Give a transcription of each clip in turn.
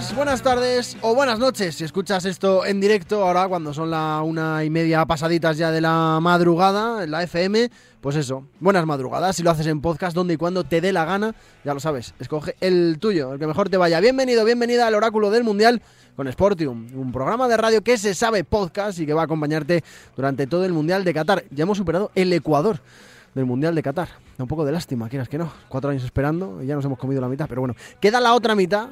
Buenas tardes o buenas noches si escuchas esto en directo ahora cuando son la una y media pasaditas ya de la madrugada en la FM. Pues eso, buenas madrugadas. Si lo haces en podcast, donde y cuando te dé la gana, ya lo sabes, escoge el tuyo, el que mejor te vaya. Bienvenido, bienvenida al Oráculo del Mundial con Sportium, un programa de radio que se sabe podcast y que va a acompañarte durante todo el Mundial de Qatar. Ya hemos superado el Ecuador del Mundial de Qatar. Un poco de lástima, quieras que no. Cuatro años esperando y ya nos hemos comido la mitad, pero bueno, queda la otra mitad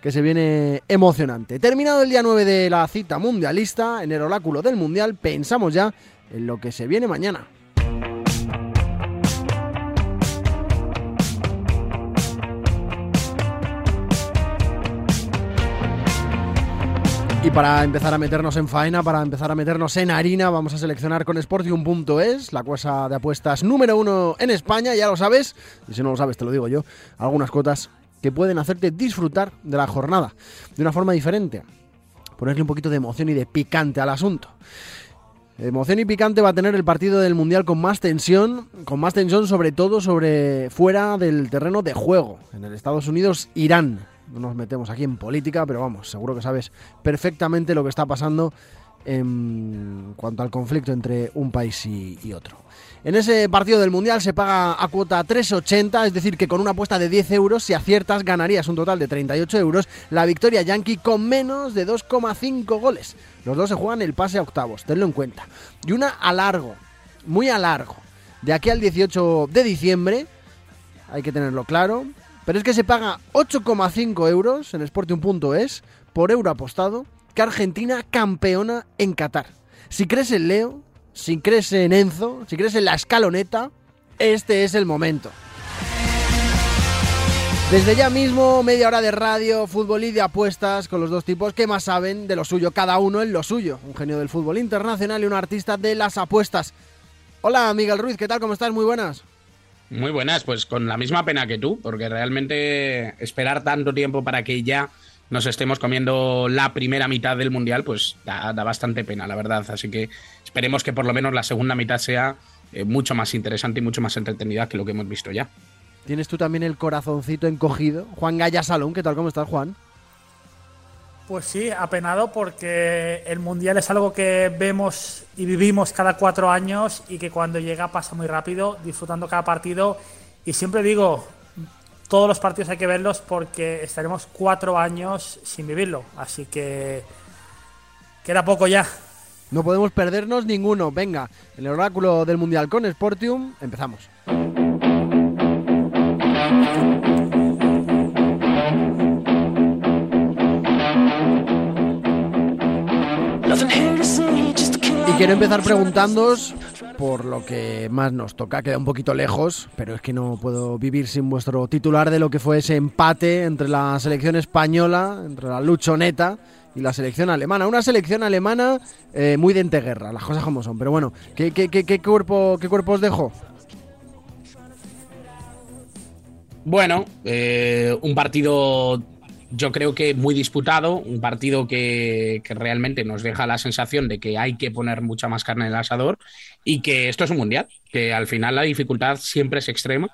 que se viene emocionante. Terminado el día 9 de la cita mundialista, en el oráculo del Mundial, pensamos ya en lo que se viene mañana. Y para empezar a meternos en faena, para empezar a meternos en harina, vamos a seleccionar con Sportium.es, la cosa de apuestas número uno en España, ya lo sabes, y si no lo sabes te lo digo yo, algunas cuotas que pueden hacerte disfrutar de la jornada de una forma diferente. Ponerle un poquito de emoción y de picante al asunto. Emoción y picante va a tener el partido del Mundial con más tensión, con más tensión sobre todo sobre fuera del terreno de juego, en el Estados Unidos-Irán. No nos metemos aquí en política, pero vamos, seguro que sabes perfectamente lo que está pasando en cuanto al conflicto entre un país y, otro. En ese partido del Mundial se paga a cuota 3,80, es decir, que con una apuesta de 10 euros, si aciertas, ganarías un total de 38 euros. La victoria yankee con menos de 2,5 goles. Los dos se juegan el pase a octavos, tenlo en cuenta. Y una a largo, muy a largo. De aquí al 18 de diciembre, hay que tenerlo claro. Pero es que se paga 8,5 euros en Sporting.es por euro apostado Argentina campeona en Qatar. Si crees en Leo, si crees en Enzo, si crees en la escaloneta, este es el momento. Desde ya mismo, media hora de radio, fútbol y de apuestas con los dos tipos que más saben de lo suyo, cada uno en lo suyo. Un genio del fútbol internacional y un artista de las apuestas. Hola, Miguel Ruiz, ¿qué tal? ¿Cómo estás? Muy buenas. Muy buenas, pues con la misma pena que tú, porque realmente esperar tanto tiempo para que ya nos estemos comiendo la primera mitad del Mundial, pues da, bastante pena, la verdad. Así que esperemos que por lo menos la segunda mitad sea eh, mucho más interesante y mucho más entretenida que lo que hemos visto ya. Tienes tú también el corazoncito encogido. Juan Gaya Salón, ¿qué tal? ¿Cómo estás, Juan? Pues sí, apenado porque el Mundial es algo que vemos y vivimos cada cuatro años y que cuando llega pasa muy rápido, disfrutando cada partido. Y siempre digo, todos los partidos hay que verlos porque estaremos cuatro años sin vivirlo. Así que queda poco ya. No podemos perdernos ninguno. Venga, el oráculo del Mundial con Sportium, empezamos. Y quiero empezar preguntándoos por lo que más nos toca. Queda un poquito lejos, pero es que no puedo vivir sin vuestro titular de lo que fue ese empate entre la selección española, entre la luchoneta y la selección alemana. Una selección alemana eh, muy de enteguerra, las cosas como son. Pero bueno, ¿qué, qué, qué, cuerpo, qué cuerpo os dejo? Bueno, eh, un partido yo creo que muy disputado, un partido que, realmente nos deja la sensación de que hay que poner mucha más carne en el asador y que esto es un mundial, que al final la dificultad siempre es extrema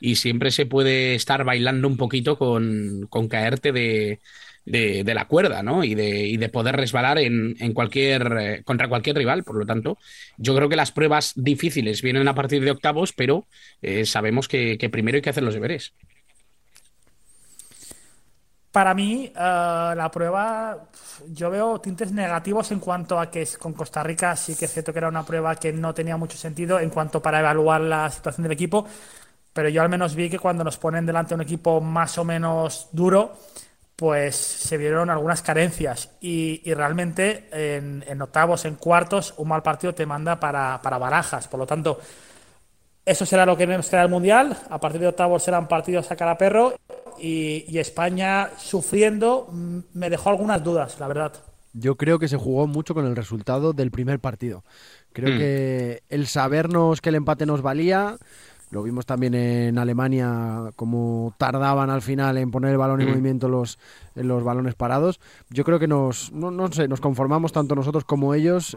y siempre se puede estar bailando un poquito con, caerte de, la cuerda, ¿no? Y de, de poder resbalar en, cualquier, eh, contra cualquier rival. Por lo tanto, yo creo que las pruebas difíciles vienen a partir de octavos, pero eh, sabemos que, que primero hay que hacer los deberes. Para mí, eh, la prueba, yo veo tintes negativos en cuanto a que con Costa Rica sí que es cierto que era una prueba que no tenía mucho sentido en cuanto para evaluar la situación del equipo, pero yo al menos vi que cuando nos ponen delante un equipo más o menos duro, pues se vieron algunas carencias y, realmente en, octavos, en cuartos, un mal partido te manda para, para barajas. Por lo tanto, eso será lo que nos queda el Mundial. A partir de octavos serán partidos a cara perro y, España sufriendo mm, me dejó algunas dudas, la verdad. Yo creo que se jugó mucho con el resultado del primer partido. Creo hmm. que el sabernos que el empate nos valía Lo vimos también en Alemania, como tardaban al final en poner el balón en movimiento los, los balones parados. Yo creo que nos, no, sé, nos conformamos tanto nosotros como ellos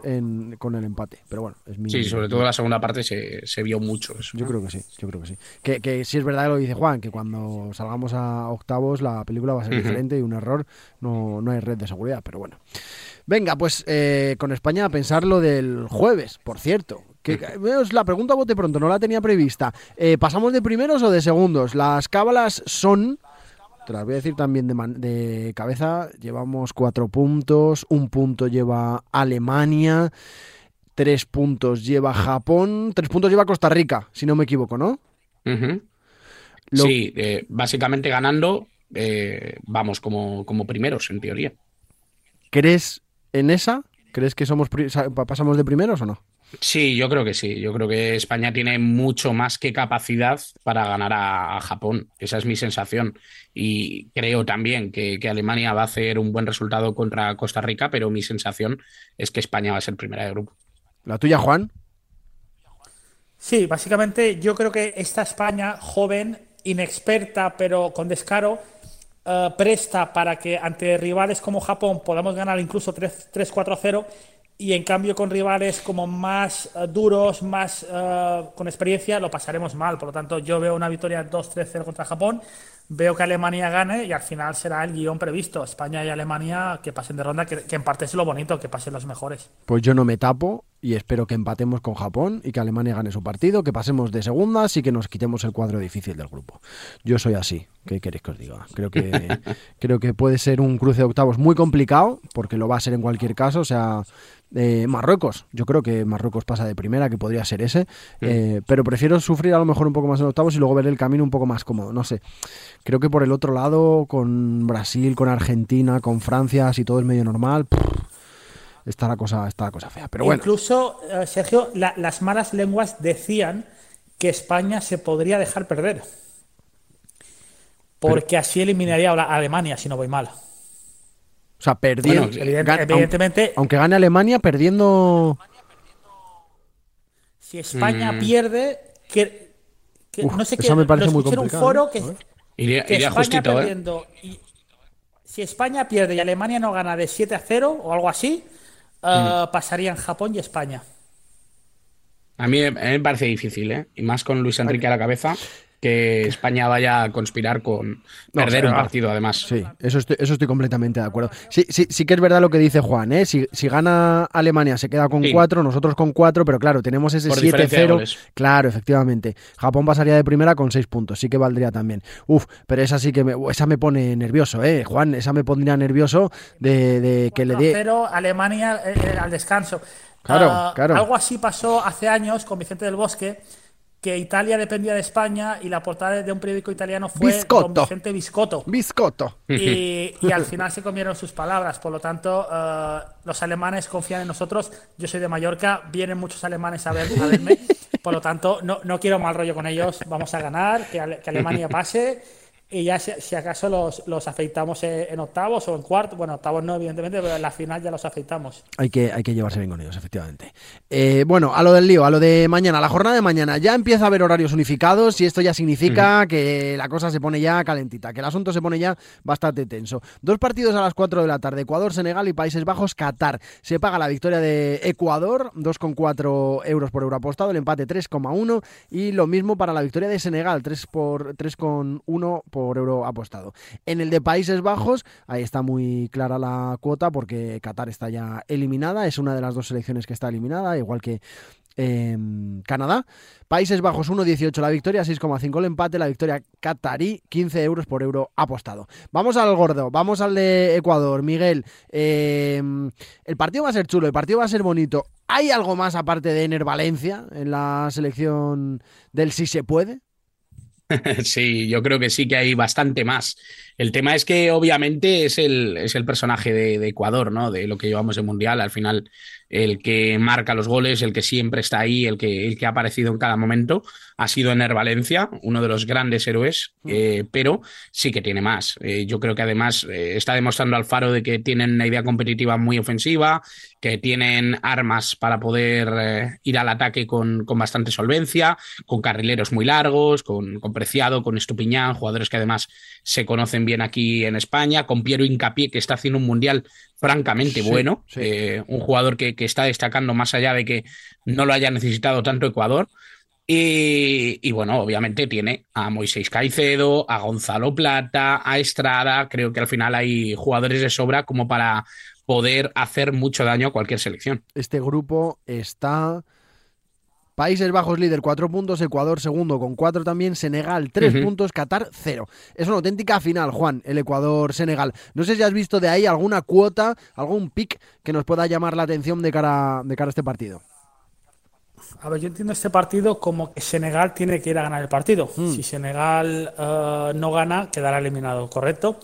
con el empate. Pero bueno, es mi. Sí, sobre todo en la segunda parte se, vio mucho eso. Yo creo que sí, yo creo que sí. Que, que sí es verdad que lo dice Juan, que cuando salgamos a octavos la película va a ser diferente y un error no, no hay red de seguridad, pero bueno. Venga, pues eh, con España a pensar lo del jueves, por cierto. Que, es la pregunta bote pronto, no la tenía prevista. Eh, ¿Pasamos de primeros o de segundos? Las cábalas son, te las voy a decir también de, de cabeza, llevamos cuatro puntos, un punto lleva Alemania, tres puntos lleva Japón, tres puntos lleva Costa Rica, si no me equivoco, ¿no? Sí, eh, básicamente ganando, vamos como, como primeros, en teoría. ¿Crees en esa? ¿Crees que somos pasamos de primeros o no? Sí, yo creo que sí. Yo creo que España tiene mucho más que capacidad para ganar a, Japón. Esa es mi sensación. Y creo también que, Alemania va a hacer un buen resultado contra Costa Rica, pero mi sensación es que España va a ser primera de grupo. ¿La tuya, Juan? Sí, básicamente yo creo que esta España joven, inexperta, pero con descaro, eh, presta para que ante rivales como Japón podamos ganar incluso 3-4-0 y en cambio con rivales como más eh, duros, más eh, con experiencia, lo pasaremos mal. Por lo tanto, yo veo una victoria 2-3-0 contra Japón, veo que Alemania gane y al final será el guion previsto. España y Alemania que pasen de ronda, que, que en parte es lo bonito, que pasen los mejores. Pues yo no me tapo y espero que empatemos con Japón y que Alemania gane su partido, que pasemos de segundas y que nos quitemos el cuadro difícil del grupo. Yo soy así, ¿qué queréis que os diga? Creo que, creo que puede ser un cruce de octavos muy complicado, porque lo va a ser en cualquier caso, o sea, eh, Marruecos, yo creo que Marruecos pasa de primera, que podría ser ese, eh, pero prefiero sufrir a lo mejor un poco más en octavos y luego ver el camino un poco más cómodo, no sé. Creo que por el otro lado, con Brasil, con Argentina, con Francia, si todo es medio normal está la cosa, está la cosa fea. Pero bueno. Incluso, eh, Sergio, las malas lenguas decían que España se podría dejar perder. Porque así eliminaría a Alemania, si no voy mal. O sea, perdiendo. evidentemente. Aunque, gane Alemania, perdiendo. Si España mm. pierde. Que, no sé qué. Eso me parece muy complicado. un foro que, España ¿eh? perdiendo. si España pierde y Alemania no gana de 7 a 0 o algo así, uh, pasarían Japón y España. A mí, me parece difícil, ¿eh? Y más con Luis Enrique a la cabeza que España vaya a conspirar con perder un partido, además. Sí, eso estoy, eso estoy completamente de acuerdo. Sí, sí, sí que es verdad lo que dice Juan, ¿eh? Si, gana Alemania se queda con cuatro, nosotros con cuatro, pero claro, tenemos ese 7-0. Claro, efectivamente. Japón pasaría de primera con seis puntos, sí que valdría también. Uf, pero esa sí que me, esa me pone nervioso, ¿eh? Juan, esa me pondría nervioso de, que le dé... Pero Alemania eh, eh, al descanso. Claro, ah, claro. Algo así pasó hace años con Vicente del Bosque que Italia dependía de España y la portada de un periódico italiano fue Biscotto. Don Vicente Biscotto. Biscotto. Y, al final se comieron sus palabras. Por lo tanto, eh, los alemanes confían en nosotros. Yo soy de Mallorca, vienen muchos alemanes a, verme. Por lo tanto, no, no quiero mal rollo con ellos. Vamos a ganar, que, que Alemania pase y ya si, acaso los, los, afeitamos en, octavos o en cuartos, bueno, octavos no, evidentemente, pero en la final ya los afeitamos. Hay que, hay que llevarse bien con ellos, efectivamente. Eh, bueno, a lo del lío, a lo de mañana, la jornada de mañana, ya empieza a haber horarios unificados y esto ya significa que la cosa se pone ya calentita, que el asunto se pone ya bastante tenso. Dos partidos a las 4 de la tarde, Ecuador, Senegal y Países Bajos, Qatar. Se paga la victoria de Ecuador, 2,4 euros por euro apostado, el empate 3,1 y lo mismo para la victoria de Senegal, 3 por 3,1 por por euro apostado. En el de Países Bajos, ahí está muy clara la cuota porque Qatar está ya eliminada, es una de las dos selecciones que está eliminada, igual que em, Canadá. Países Bajos 1.18 la victoria, 6,5 el empate, la victoria catarí, 15 euros por euro apostado. Vamos al gordo, vamos al de Ecuador. Miguel, em, el partido va a ser chulo, el partido va a ser bonito. ¿Hay algo más aparte de Ener Valencia en la selección del si se puede? Sí, yo creo que sí que hay bastante más. El tema es que obviamente es el, es el personaje de, Ecuador, ¿no? De lo que llevamos de Mundial. Al final el que marca los goles, el que siempre está ahí, el que, el que ha aparecido en cada momento, ha sido Ener Valencia, uno de los grandes héroes, mm. eh, pero sí que tiene más. Eh, yo creo que además eh, está demostrando al Faro de que tienen una idea competitiva muy ofensiva, que tienen armas para poder ir al ataque con, con, bastante solvencia, con carrileros muy largos, con, con Preciado, con Estupiñán, jugadores que además se conocen bien aquí en España, con Piero Incapié, que está haciendo un mundial francamente bueno, eh, un jugador que, está destacando más allá de que no lo haya necesitado tanto Ecuador. Y, bueno, obviamente tiene a Moisés Caicedo, a Gonzalo Plata, a Estrada. Creo que al final hay jugadores de sobra como para poder hacer mucho daño a cualquier selección. Este grupo está Países Bajos líder, cuatro puntos, Ecuador segundo con cuatro también, Senegal tres puntos, Qatar cero. Es una auténtica final, Juan, el Ecuador-Senegal. No sé si has visto de ahí alguna cuota, algún pick que nos pueda llamar la atención de cara, de cara a este partido. A ver, yo entiendo este partido como que Senegal tiene que ir a ganar el partido. Hmm. Si Senegal eh, no gana, quedará eliminado, ¿correcto?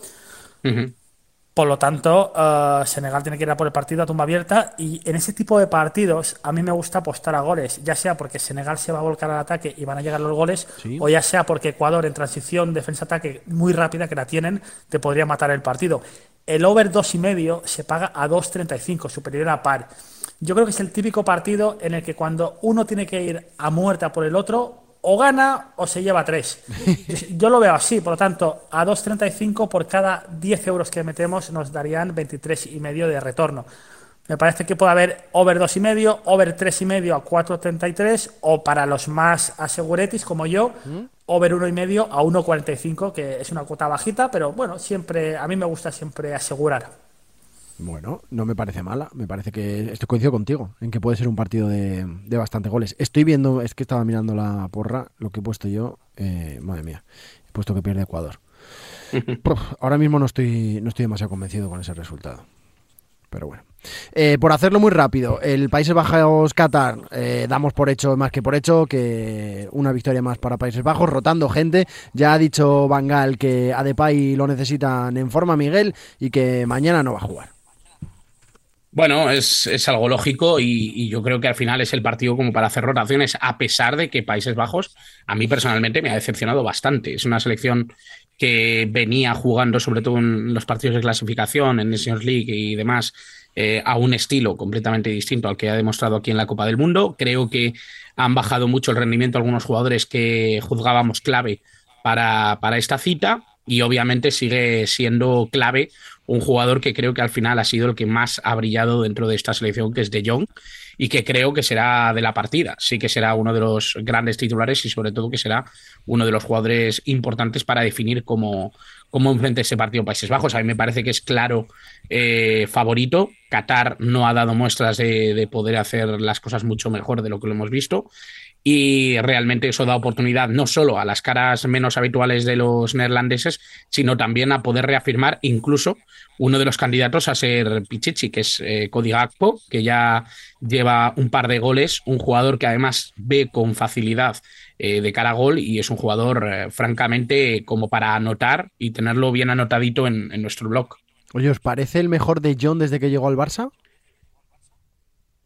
Por lo tanto, uh, Senegal tiene que ir a por el partido a tumba abierta y en ese tipo de partidos a mí me gusta apostar a goles, ya sea porque Senegal se va a volcar al ataque y van a llegar los goles, o ya sea porque Ecuador en transición defensa-ataque muy rápida que la tienen, te podría matar el partido. El over dos y medio se paga a 2.35, superior a par. Yo creo que es el típico partido en el que cuando uno tiene que ir a muerte por el otro, o gana o se lleva tres. Yo lo veo así, por lo tanto, a 2.35 por cada 10 euros que metemos nos darían 23 y medio de retorno. Me parece que puede haber over 2,5, over 3,5 a 4,33 o para los más aseguretis como yo, ¿Mm? over 1,5 a 1,45, que es una cuota bajita, pero bueno, siempre a mí me gusta siempre asegurar. Bueno, no me parece mala. Me parece que estoy coincido contigo en que puede ser un partido de, de bastante goles. Estoy viendo, es que estaba mirando la porra, lo que he puesto yo. Eh, madre mía, he puesto que pierde Ecuador. ahora mismo no estoy, no estoy demasiado convencido con ese resultado. Pero bueno. Eh, por hacerlo muy rápido, el Países Bajos Qatar, eh, damos por hecho, más que por hecho, que una victoria más para Países Bajos, rotando gente. Ya ha dicho Bangal que a Depay lo necesitan en forma Miguel y que mañana no va a jugar. Bueno, es, algo lógico y, yo creo que al final es el partido como para hacer rotaciones, a pesar de que Países Bajos a mí personalmente me ha decepcionado bastante. Es una selección que venía jugando, sobre todo en los partidos de clasificación, en Nations League y demás, eh, a un estilo completamente distinto al que ha demostrado aquí en la Copa del Mundo. Creo que han bajado mucho el rendimiento algunos jugadores que juzgábamos clave para, para esta cita y obviamente sigue siendo clave un jugador que creo que al final ha sido el que más ha brillado dentro de esta selección, que es De Jong, y que creo que será de la partida. Sí que será uno de los grandes titulares y sobre todo que será uno de los jugadores importantes para definir cómo, cómo enfrenta ese partido Países Bajos. A mí me parece que es claro eh, favorito. Qatar no ha dado muestras de, de poder hacer las cosas mucho mejor de lo que lo hemos visto y realmente eso da oportunidad no solo a las caras menos habituales de los neerlandeses, sino también a poder reafirmar incluso uno de los candidatos a ser Pichichi, que es eh, Cody Gakpo, que ya lleva un par de goles, un jugador que además ve con facilidad eh, de cara a gol y es un jugador eh, francamente como para anotar y tenerlo bien anotadito en, en nuestro blog. Oye, ¿os parece el mejor de John desde que llegó al Barça?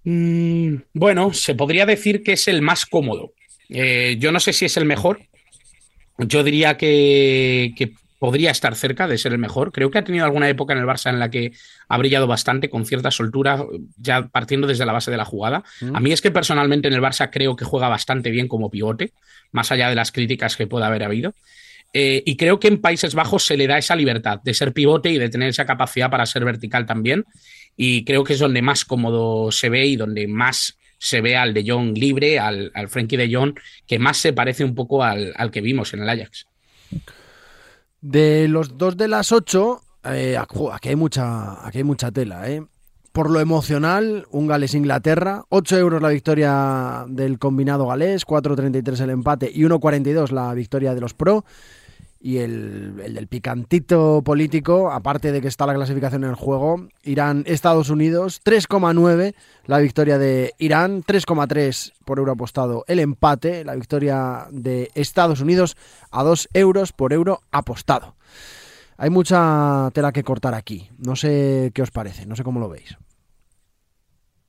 Mm, bueno, se podría decir que es el más cómodo. Eh, yo no sé si es el mejor. Yo diría que, podría estar cerca de ser el mejor. Creo que ha tenido alguna época en el Barça en la que ha brillado bastante con cierta soltura, ya partiendo desde la base de la jugada. Mm. A mí es que personalmente en el Barça creo que juega bastante bien como pivote, más allá de las críticas que pueda haber habido. Eh, y creo que en Países Bajos se le da esa libertad de ser pivote y de tener esa capacidad para ser vertical también y creo que es donde más cómodo se ve y donde más se ve al de Jong libre, al, al Frankie de Jong, que más se parece un poco al, que vimos en el Ajax. De los dos de las ocho, eh, aquí, hay mucha, aquí hay mucha tela. ¿eh? Por lo emocional, un Gales-Inglaterra, 8 euros la victoria del combinado galés, 4.33 el empate y 1.42 la victoria de los pro y el, del picantito político, aparte de que está la clasificación en el juego, Irán-Estados Unidos, 3,9 la victoria de Irán, 3,3 por euro apostado el empate, la victoria de Estados Unidos a 2 euros por euro apostado. Hay mucha tela que cortar aquí, no sé qué os parece, no sé cómo lo veis.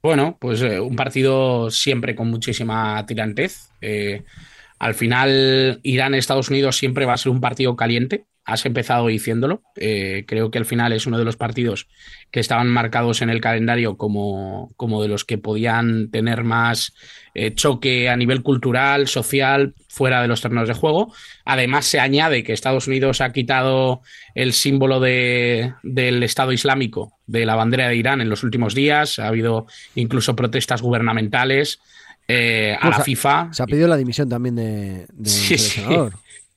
Bueno, pues eh, un partido siempre con muchísima tirantez. Eh, al final, Irán-Estados Unidos siempre va a ser un partido caliente. Has empezado diciéndolo. Eh, creo que al final es uno de los partidos que estaban marcados en el calendario como, como de los que podían tener más eh, choque a nivel cultural, social, fuera de los terrenos de juego. Además, se añade que Estados Unidos ha quitado el símbolo de, del Estado Islámico de la bandera de Irán en los últimos días. Ha habido incluso protestas gubernamentales. Eh, a Pues la FIFA. Se ha pedido la dimisión también de, de Sí, sí.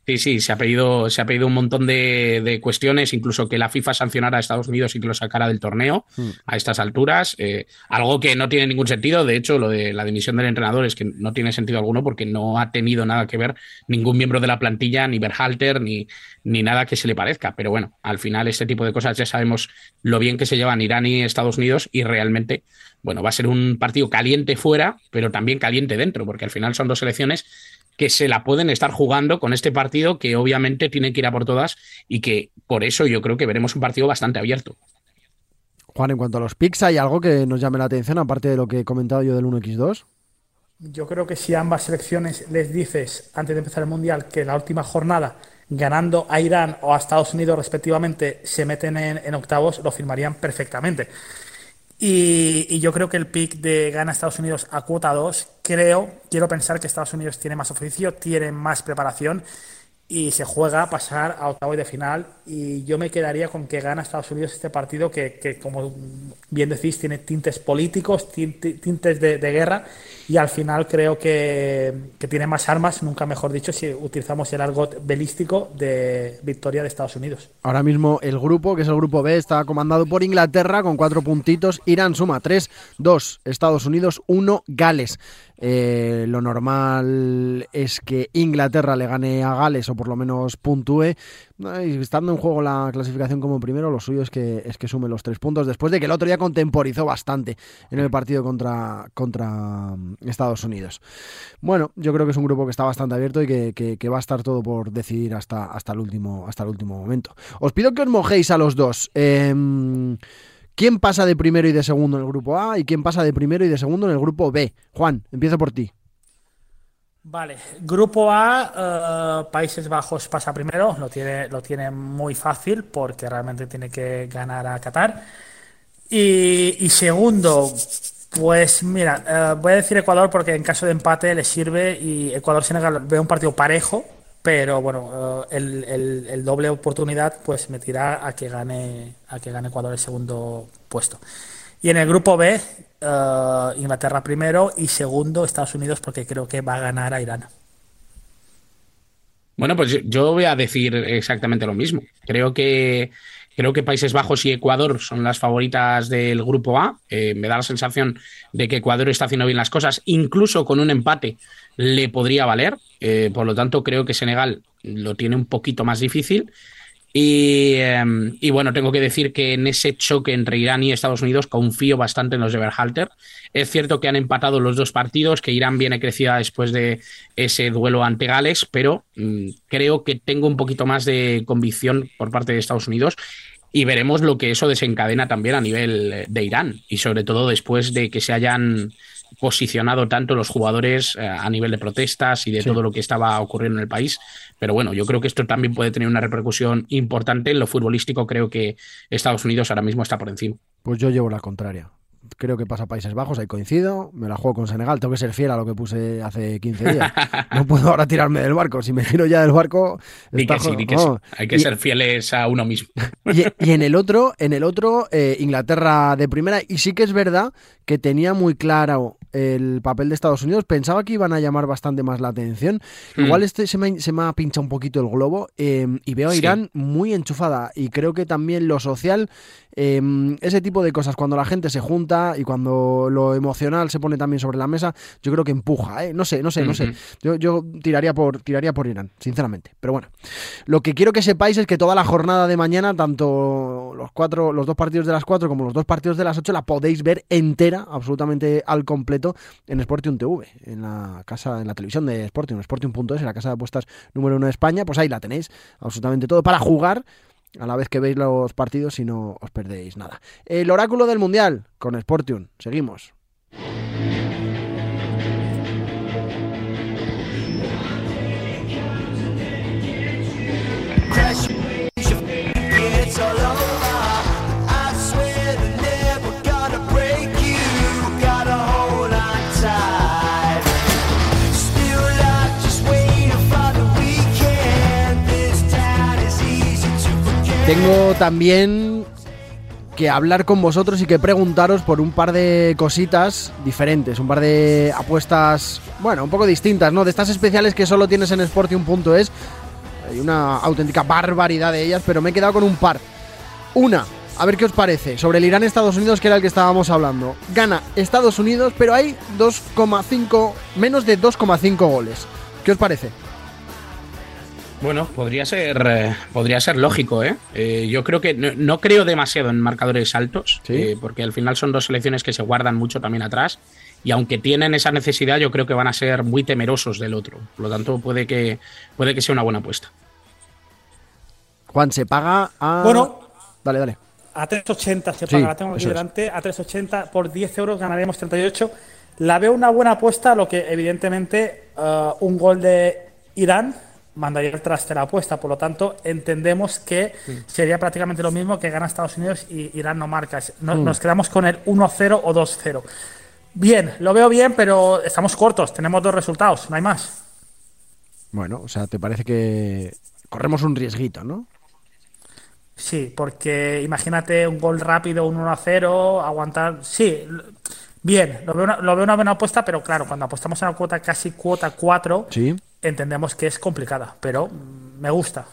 Sí, sí, se ha pedido, se ha pedido un montón de, de cuestiones, incluso que la FIFA sancionara a Estados Unidos y que lo sacara del torneo Hmm. a estas alturas. eh, algo que no tiene ningún sentido. De hecho, lo de la dimisión del entrenador es que no tiene sentido alguno porque no ha tenido nada que ver ningún miembro de la plantilla, ni Berhalter, ni, ni nada que se le parezca. Pero bueno, al final este tipo de cosas ya sabemos lo bien que se llevan Irán y Estados Unidos y realmente, bueno, va a ser un partido caliente fuera, pero también caliente dentro, porque al final son dos selecciones que se la pueden estar jugando con este partido que obviamente tienen que ir a por todas y que por eso yo creo que veremos un partido bastante abierto. Juan, en cuanto a los picks, ¿hay algo que nos llame la atención, aparte de lo que he comentado yo del 1x2? Yo creo que si a ambas selecciones les dices antes de empezar el Mundial que la última jornada, ganando a Irán o a Estados Unidos respectivamente, se meten en, en octavos, lo firmarían perfectamente. Y, y yo creo que el pick de gana Estados Unidos a cuota 2, creo, quiero pensar que Estados Unidos tiene más oficio, tiene más preparación y se juega a pasar a octavos de final. Y yo me quedaría con que gana Estados Unidos este partido que, como bien decís, tiene tintes políticos, tinte- tintes de guerra y al final creo que, tiene más armas, nunca mejor dicho, si utilizamos el argot belístico de victoria de Estados Unidos. Ahora mismo el grupo, que es el grupo B, está comandado por Inglaterra con cuatro puntitos. Irán suma 3, 2 Estados Unidos, 1 Gales. Eh, lo normal es que Inglaterra le gane a Gales o por lo menos puntúe. Estando en juego la clasificación como primero, lo suyo es que, es que sume los tres puntos después de que el otro día contemporizó bastante en el partido contra, contra mm, Estados Unidos. Bueno, yo creo que es un grupo que está bastante abierto y que, que- que va a estar todo por decidir hasta, hasta, el, último, hasta el último momento. Os pido que os mojéis a los dos. Em, ¿Quién pasa de primero y de segundo en el grupo A y quién pasa de primero y de segundo en el grupo B? Juan, empiezo por ti. Vale, grupo A, eh, Países Bajos pasa primero, lo tiene, lo tiene muy fácil porque realmente tiene que ganar a Qatar. Y, segundo, pues mira, eh, voy a decir Ecuador porque en caso de empate le sirve y Ecuador-Senegal veo un partido parejo, pero bueno, eh, el, el- el doble oportunidad pues me tira a que gane, a que gane Ecuador el segundo puesto. Y en el grupo B, eh, Inglaterra primero y segundo Estados Unidos porque creo que va a ganar a Irán. Bueno, pues yo- voy a decir exactamente lo mismo. Creo que, creo que Países Bajos y Ecuador son las favoritas del grupo A. Eh, me da la sensación de que Ecuador está haciendo bien las cosas, incluso con un empate le podría valer. Eh, por lo tanto, creo que Senegal lo tiene un poquito más difícil. Y, eh, y bueno, tengo que decir que en ese choque entre Irán y Estados Unidos confío bastante en los de Berhalter. Es cierto que han empatado los dos partidos, que Irán viene crecida después de ese duelo ante Gales, pero mm, creo que tengo un poquito más de convicción por parte de Estados Unidos y veremos lo que eso desencadena también a nivel eh, de Irán y sobre todo después de que se hayan posicionado tanto los jugadores eh, a nivel de protestas y de Sí. todo lo que estaba ocurriendo en el país. Pero bueno, yo creo que esto también puede tener una repercusión importante. En lo futbolístico creo que Estados Unidos ahora mismo está por encima. Pues yo llevo la contraria. Creo que pasa Países Bajos, ahí coincido. Me la juego con Senegal. Tengo que ser fiel a lo que puse hace 15 días. No puedo ahora tirarme del barco. Si me tiro ya del barco. Di que sí, di que oh. sí. Hay que Y- ser fieles a uno mismo. Y, y en el otro, en el otro, eh, Inglaterra de primera. Y sí que es verdad que tenía muy claro el papel de Estados Unidos. Pensaba que iban a llamar bastante más la atención. Hmm. Igual este se me, se me ha pinchado un poquito el globo. eh, y veo a Sí. Irán muy enchufada. Y creo que también lo social, eh, ese tipo de cosas, cuando la gente se junta y cuando lo emocional se pone también sobre la mesa, yo creo que empuja. ¿eh? No sé, no sé, no sé. Yo, yo tiraría por tiraría por Irán, sinceramente. Pero bueno, lo que quiero que sepáis es que toda la jornada de mañana, tanto los cuatro, los dos partidos de las cuatro como los dos partidos de las ocho, la podéis ver entera, absolutamente al completo, en Sportium TV, en la casa, en la televisión de Sportium, Sportium.es, en la casa de apuestas número uno de España. Pues ahí la tenéis, absolutamente todo para jugar. A la vez que veis los partidos y no os perdéis nada. El oráculo del mundial con Sportium. Seguimos. Tengo también que hablar con vosotros y que preguntaros por un par de cositas diferentes, un par de apuestas, bueno, un poco distintas, ¿no? De estas especiales que solo tienes en Sportium.es. Hay una auténtica barbaridad de ellas, pero me he quedado con un par. Una, a ver qué os parece, sobre el Irán-Estados Unidos, que era el que estábamos hablando. Gana Estados Unidos, pero hay 2,5, menos de 2,5 goles. ¿Qué os parece? Bueno, podría ser, eh, podría ser lógico, ¿eh? Eh, yo creo que no, creo demasiado en marcadores altos, ¿Sí? porque al final son dos selecciones que se guardan mucho también atrás. Y aunque tienen esa necesidad, yo creo que van a ser muy temerosos del otro. Por lo tanto, puede que, puede que sea una buena apuesta. Juan, se paga a. Bueno. Dale, dale. A 3.80 se Sí, paga, la tengo aquí eso es. delante. A 3.80 por 10 euros ganaremos 38. La veo una buena apuesta, lo que evidentemente eh, un gol de Irán mandaría el traste la apuesta. Por lo tanto, entendemos que sería prácticamente lo mismo que gana Estados Unidos y Irán no marca. Mm. Nos quedamos con el 1-0 o 2-0. Bien, lo veo bien, pero estamos cortos. Tenemos dos resultados, no hay más. Bueno, o sea, ¿te parece que corremos un riesguito, no? Sí, porque imagínate un gol rápido, un 1 a 0, aguantar. Sí, bien, lo veo, una, lo veo una buena apuesta, pero claro, cuando apostamos a una cuota casi cuota 4, Sí. Entendemos que es complicada, pero me gusta.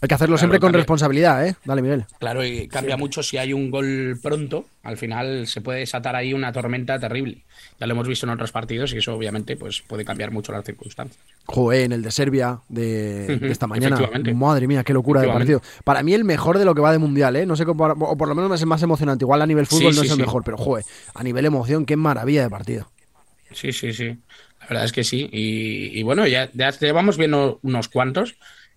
Hay que hacerlo Claro, siempre con también. responsabilidad, ¿eh? Dale, Miguel. Claro, y cambia mucho si hay un gol pronto. Al final se puede desatar ahí una tormenta terrible. Ya lo hemos visto en otros partidos y eso obviamente pues, puede cambiar mucho las circunstancias. Joder, en el de Serbia de, esta mañana. Madre mía, qué locura de partido. Para mí el mejor de lo que va de mundial, ¿eh? No sé cómo, o por lo menos es más emocionante. Igual a nivel fútbol Sí, no sí, es el sí. mejor, pero joder, a nivel emoción, qué maravilla de partido. Sí, sí, sí. La verdad es que sí. Y, y bueno, ya, ya llevamos viendo unos cuantos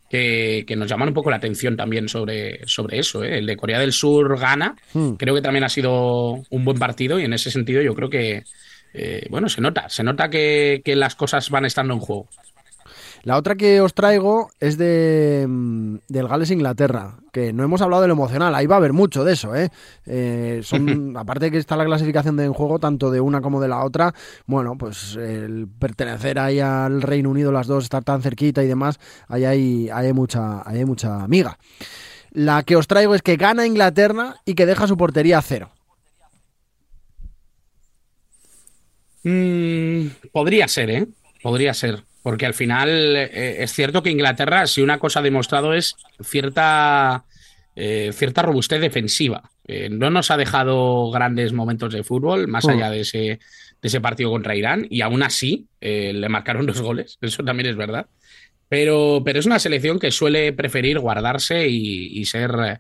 que, que nos llaman un poco la atención también sobre, sobre eso. ¿eh? El de Corea del Sur gana. Hmm. Creo que también ha sido un buen partido y en ese sentido yo creo que, eh, bueno, se nota. Se nota que, que las cosas van estando en juego. La otra que os traigo es de mm, del Gales Inglaterra, que no hemos hablado de lo emocional, ahí va a haber mucho de eso, ¿eh? Eh, son, aparte de que está la clasificación de en juego, tanto de una como de la otra, bueno, pues el pertenecer ahí al Reino Unido, las dos, estar tan cerquita y demás, ahí hay, ahí hay mucha, ahí hay mucha amiga. La que os traigo es que gana Inglaterra y que deja su portería a cero. Mm, podría ser, ¿eh? Podría ser. Porque al final eh, es cierto que Inglaterra, si una cosa ha demostrado es cierta, eh, cierta robustez defensiva. Eh, no nos ha dejado grandes momentos de fútbol, más Mm. allá de ese, de ese partido contra Irán, y aún así le marcaron dos goles, eso también es verdad. Pero, pero es una selección que suele preferir guardarse y, y ser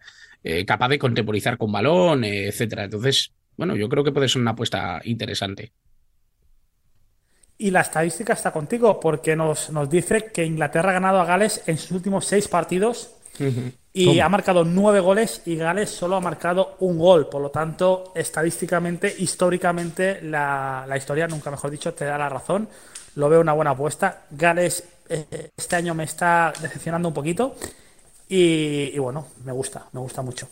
capaz de contemporizar con balón, etcétera. Entonces, bueno, yo creo que puede ser una apuesta interesante. Y la estadística está contigo, porque nos, nos dice que Inglaterra ha ganado a Gales en sus últimos seis partidos y ha marcado nueve goles y Gales solo ha marcado un gol. Por lo tanto, estadísticamente, históricamente, la, la historia, nunca mejor dicho, te da la razón. Lo veo una buena apuesta. Gales eh, este año me está decepcionando un poquito y, y bueno, me gusta, me gusta mucho.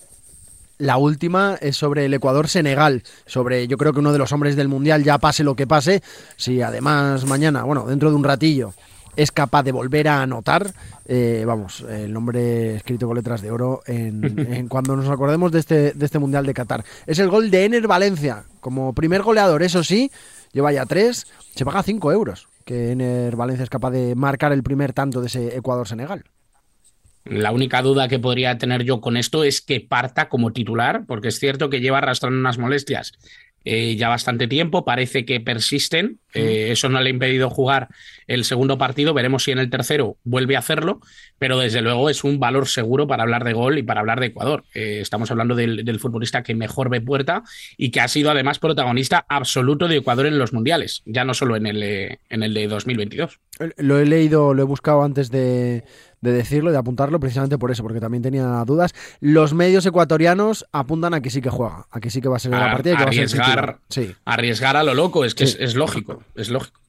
La última es sobre el Ecuador-Senegal, sobre yo creo que uno de los hombres del Mundial, ya pase lo que pase, si además mañana, bueno, dentro de un ratillo, es capaz de volver a anotar, eh, vamos, el nombre escrito con letras de oro en, en cuando nos acordemos de este, de este Mundial de Qatar. Es el gol de Ener Valencia, como primer goleador, eso sí, lleva ya tres, se paga cinco euros, que Ener Valencia es capaz de marcar el primer tanto de ese Ecuador-Senegal. La única duda que podría tener yo con esto es que parta como titular, porque es cierto que lleva arrastrando unas molestias eh, ya bastante tiempo, parece que persisten, eh, eso no le ha impedido jugar el segundo partido, veremos si en el tercero vuelve a hacerlo, pero desde luego es un valor seguro para hablar de gol y para hablar de Ecuador. Eh, estamos hablando del, del futbolista que mejor ve puerta y que ha sido además protagonista absoluto de Ecuador en los mundiales, ya no solo en el, en el de 2022. Lo he leído, lo he buscado antes de, de decirlo, de apuntarlo, precisamente por eso, porque también tenía dudas. Los medios ecuatorianos apuntan a que sí que juega, a que sí que va a ser la partida que va a ser arriesgar. Sí. Arriesgar a lo loco, es que Sí. es, es lógico, es lógico.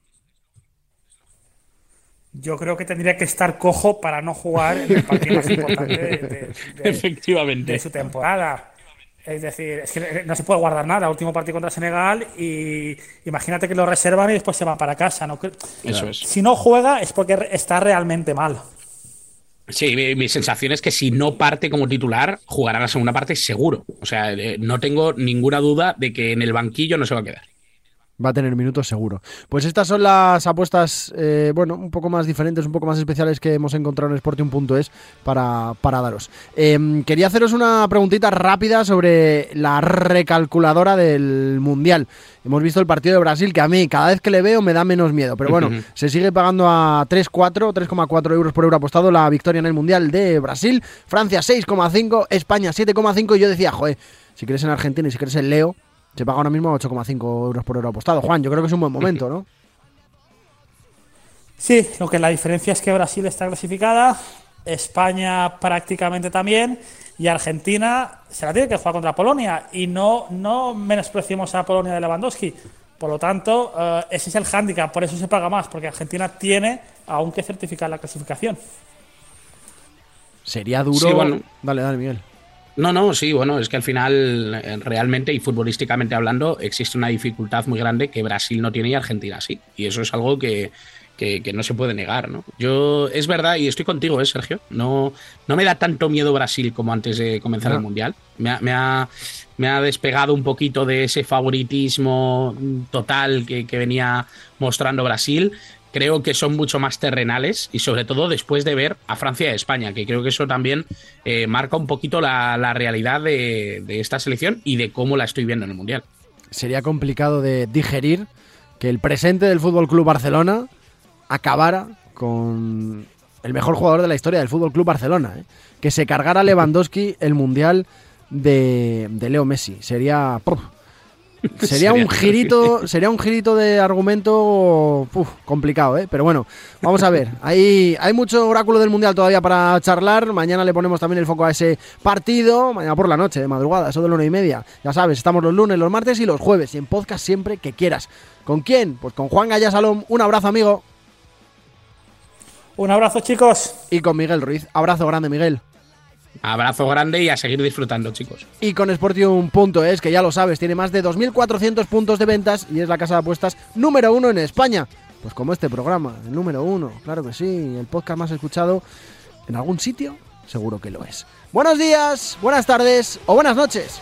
Yo creo que tendría que estar cojo para no jugar en el partido más importante de- de- de, Efectivamente. de su temporada. Es decir, es que no se puede guardar nada. Último partido contra Senegal y imagínate que lo reservan y después se va para casa. ¿no? Eso es. Si no juega es porque está realmente mal. Sí, mi, sensación es que si no parte como titular, jugará la segunda parte seguro. O sea, eh, no tengo ninguna duda de que en el banquillo no se va a quedar. Va a tener minutos seguro. Pues estas son las apuestas, eh, bueno, un poco más diferentes, un poco más especiales que hemos encontrado en Sportium.es para, para daros. Em, quería haceros una preguntita rápida sobre la recalculadora del Mundial. Hemos visto el partido de Brasil, que a mí cada vez que le veo me da menos miedo. Pero bueno, se sigue pagando a 3,4, 3,4 euros por euro apostado la victoria en el Mundial de Brasil. Francia 6,5, España 7,5. Y yo decía, joder, si crees en Argentina y si crees en Leo, se paga ahora mismo 8,5 euros por euro apostado. Juan, yo creo que es un buen momento, ¿no? Sí, lo que la diferencia es que Brasil está clasificada, España prácticamente también, y Argentina se la tiene que jugar contra Polonia. Y no, no menospreciemos a Polonia de Lewandowski. Por lo tanto, eh, ese es el hándicap, por eso se paga más, porque Argentina tiene aún que certificar la clasificación. Sería duro. Dale, dale, Miguel. No, no, sí, bueno, es que al final, eh, realmente y futbolísticamente hablando, existe una dificultad muy grande que Brasil no tiene y Argentina sí. Y eso es algo que, no se puede negar, ¿no? Yo, es verdad, y estoy contigo, ¿eh, Sergio? No, no me da tanto miedo Brasil como antes de comenzar el Mundial. Me ha, me, ha, me ha, despegado un poquito de ese favoritismo total que, que venía mostrando Brasil creo que son mucho más terrenales y sobre todo después de ver a Francia y España, que creo que eso también eh, marca un poquito la, realidad de, esta selección y de cómo la estoy viendo en el Mundial. Sería complicado de digerir que el presente del Fútbol Club Barcelona acabara con el mejor jugador de la historia del Fútbol Club Barcelona, ¿eh? que se cargara Lewandowski el Mundial de, Leo Messi. Sería... Sería, un girito, sería un girito de argumento complicado, ¿eh? Pero bueno, vamos a ver. Hay, hay mucho oráculo del Mundial todavía para charlar. Mañana le ponemos también el foco a ese partido. Mañana por la noche, de madrugada, eso de la una y media. Ya sabes, estamos los lunes, los martes y los jueves. Y en podcast siempre que quieras. ¿Con quién? Pues con Juan Gaya Salom. Un abrazo, amigo. Un abrazo, chicos. Y con Miguel Ruiz. Abrazo grande, Miguel. Abrazo grande y a seguir disfrutando, chicos. Y con Sportium.es, que ya lo sabes, tiene más de 2.400 puntos de ventas y es la casa de apuestas número uno en España. Pues como este programa, el número uno, claro que sí, el podcast más escuchado en algún sitio, seguro que lo es. Buenos días, buenas tardes o buenas noches.